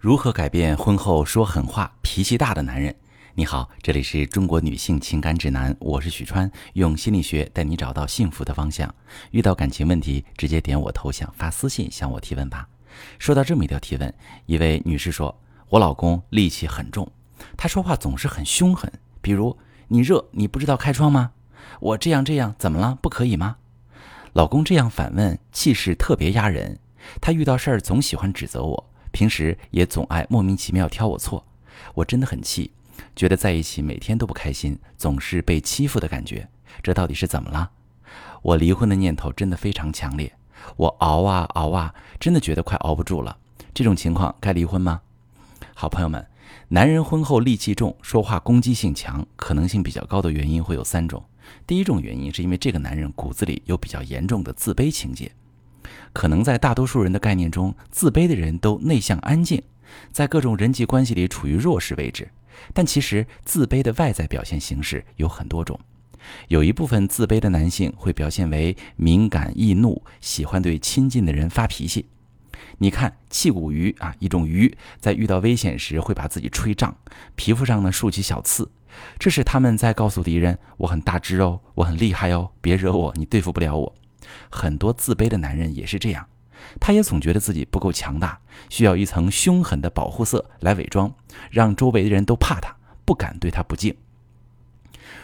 如何改变婚后说狠话、脾气大的男人？你好，这里是中国女性情感指南，我是许川，用心理学带你找到幸福的方向。遇到感情问题，直接点我头像发私信向我提问吧。收到这么一条提问，一位女士说：“我老公戾气很重，他说话总是很凶狠，比如你热，你不知道开窗吗？我这样这样怎么了？不可以吗？”老公这样反问，气势特别压人。他遇到事儿总喜欢指责我。平时也总爱莫名其妙挑我错，我真的很气，觉得在一起每天都不开心，总是被欺负的感觉。这到底是怎么了？我离婚的念头真的非常强烈，我熬啊熬啊，真的觉得快熬不住了。这种情况该离婚吗？好朋友们，男人婚后戾气重，说话攻击性强，可能性比较高的原因会有三种。第一种原因是因为这个男人骨子里有比较严重的自卑情结。可能在大多数人的概念中，自卑的人都内向安静，在各种人际关系里处于弱势位置。但其实，自卑的外在表现形式有很多种。有一部分自卑的男性会表现为敏感易怒，喜欢对亲近的人发脾气。你看，气骨鱼啊，一种鱼在遇到危险时会把自己吹胀，皮肤上呢竖起小刺，这是他们在告诉敌人：“我很大只哦，我很厉害哦，别惹我，你对付不了我。”很多自卑的男人也是这样，他也总觉得自己不够强大，需要一层凶狠的保护色来伪装，让周围的人都怕他，不敢对他不敬。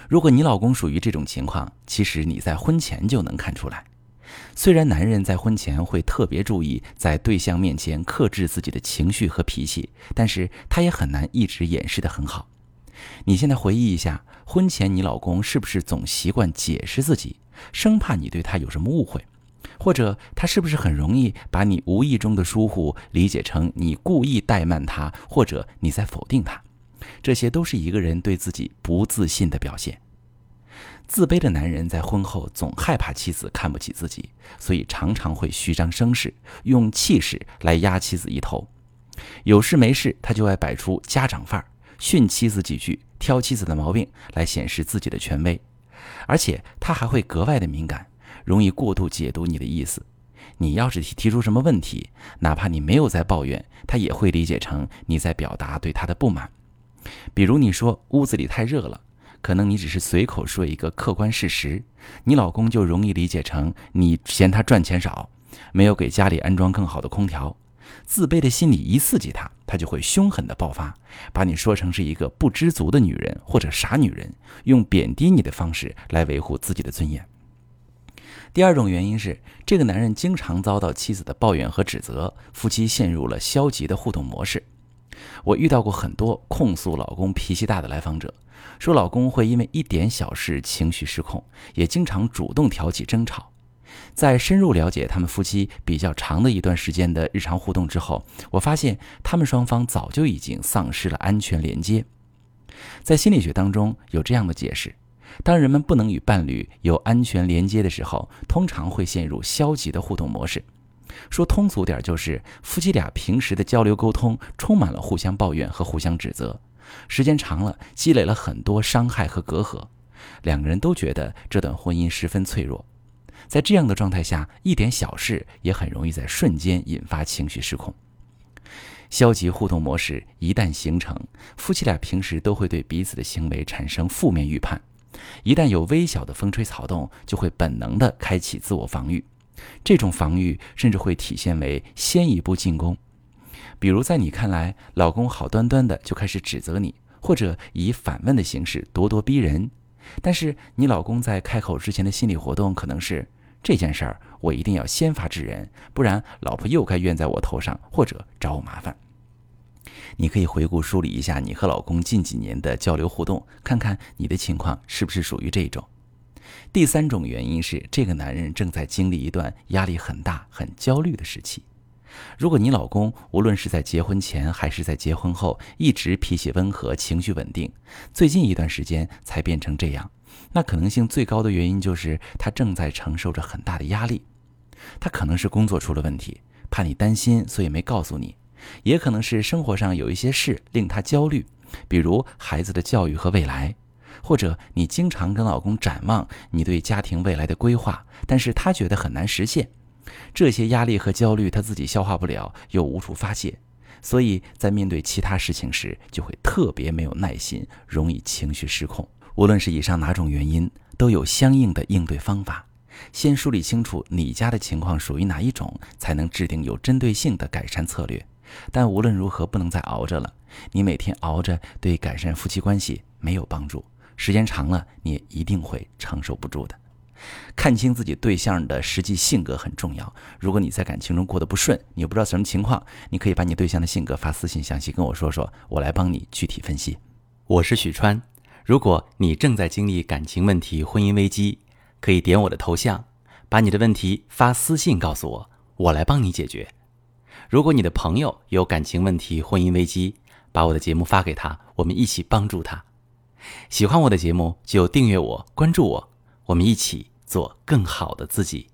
如果你老公属于这种情况，其实你在婚前就能看出来。虽然男人在婚前会特别注意在对象面前克制自己的情绪和脾气，但是他也很难一直掩饰得很好。你现在回忆一下，婚前你老公是不是总习惯解释自己？生怕你对他有什么误会，或者他是不是很容易把你无意中的疏忽理解成你故意怠慢他，或者你在否定他？这些都是一个人对自己不自信的表现。自卑的男人在婚后总害怕妻子看不起自己，所以常常会虚张声势，用气势来压妻子一头。有事没事，他就爱摆出家长范儿，训妻子几句，挑妻子的毛病来显示自己的权威。而且他还会格外的敏感，容易过度解读你的意思。你要是提提出什么问题，哪怕你没有在抱怨，他也会理解成你在表达对他的不满。比如你说屋子里太热了，可能你只是随口说一个客观事实，你老公就容易理解成你嫌他赚钱少，没有给家里安装更好的空调。自卑的心理一刺激他，他就会凶狠的爆发，把你说成是一个不知足的女人或者傻女人，用贬低你的方式来维护自己的尊严。第二种原因是，这个男人经常遭到妻子的抱怨和指责，夫妻陷入了消极的互动模式。我遇到过很多控诉老公脾气大的来访者，说老公会因为一点小事情绪失控，也经常主动挑起争吵。在深入了解他们夫妻比较长的一段时间的日常互动之后，我发现他们双方早就已经丧失了安全连接。在心理学当中有这样的解释：当人们不能与伴侣有安全连接的时候，通常会陷入消极的互动模式。说通俗点，就是夫妻俩平时的交流沟通充满了互相抱怨和互相指责，时间长了积累了很多伤害和隔阂，两个人都觉得这段婚姻十分脆弱。在这样的状态下，一点小事也很容易在瞬间引发情绪失控。消极互动模式一旦形成，夫妻俩平时都会对彼此的行为产生负面预判，一旦有微小的风吹草动，就会本能的开启自我防御。这种防御甚至会体现为先一步进攻，比如在你看来，老公好端端的就开始指责你，或者以反问的形式咄咄逼人，但是你老公在开口之前的心理活动可能是。这件事儿我一定要先发制人，不然老婆又该怨在我头上，或者找我麻烦。你可以回顾梳理一下你和老公近几年的交流互动，看看你的情况是不是属于这种。第三种原因是，这个男人正在经历一段压力很大、很焦虑的时期。如果你老公无论是在结婚前还是在结婚后，一直脾气温和、情绪稳定，最近一段时间才变成这样。那可能性最高的原因就是他正在承受着很大的压力，他可能是工作出了问题，怕你担心，所以没告诉你；也可能是生活上有一些事令他焦虑，比如孩子的教育和未来，或者你经常跟老公展望你对家庭未来的规划，但是他觉得很难实现。这些压力和焦虑他自己消化不了，又无处发泄，所以在面对其他事情时，就会特别没有耐心，容易情绪失控。无论是以上哪种原因，都有相应的应对方法。先梳理清楚你家的情况属于哪一种，才能制定有针对性的改善策略。但无论如何，不能再熬着了。你每天熬着，对改善夫妻关系没有帮助。时间长了，你也一定会承受不住的。看清自己对象的实际性格很重要。如果你在感情中过得不顺，你又不知道什么情况，你可以把你对象的性格发私信详细跟我说说，我来帮你具体分析。我是许川。如果你正在经历感情问题、婚姻危机，可以点我的头像，把你的问题发私信告诉我，我来帮你解决。如果你的朋友有感情问题、婚姻危机，把我的节目发给他，我们一起帮助他。喜欢我的节目就订阅我、关注我，我们一起做更好的自己。